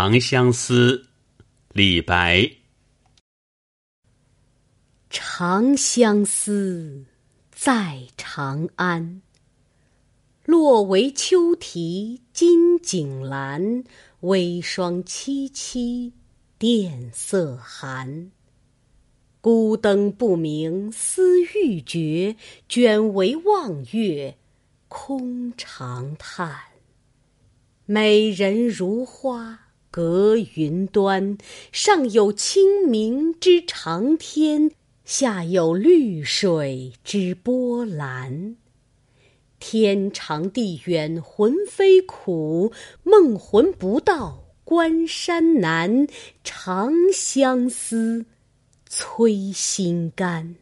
长相思，李白。长相思，在长安。落为秋啼金井阑，微霜凄凄，殿色寒。孤灯不明思欲绝，卷帷望月空长叹。美人如花隔云端，上有清明之长天，下有绿水之波澜。天长地远魂飞苦，梦魂不到关山难。长相思，催心肝。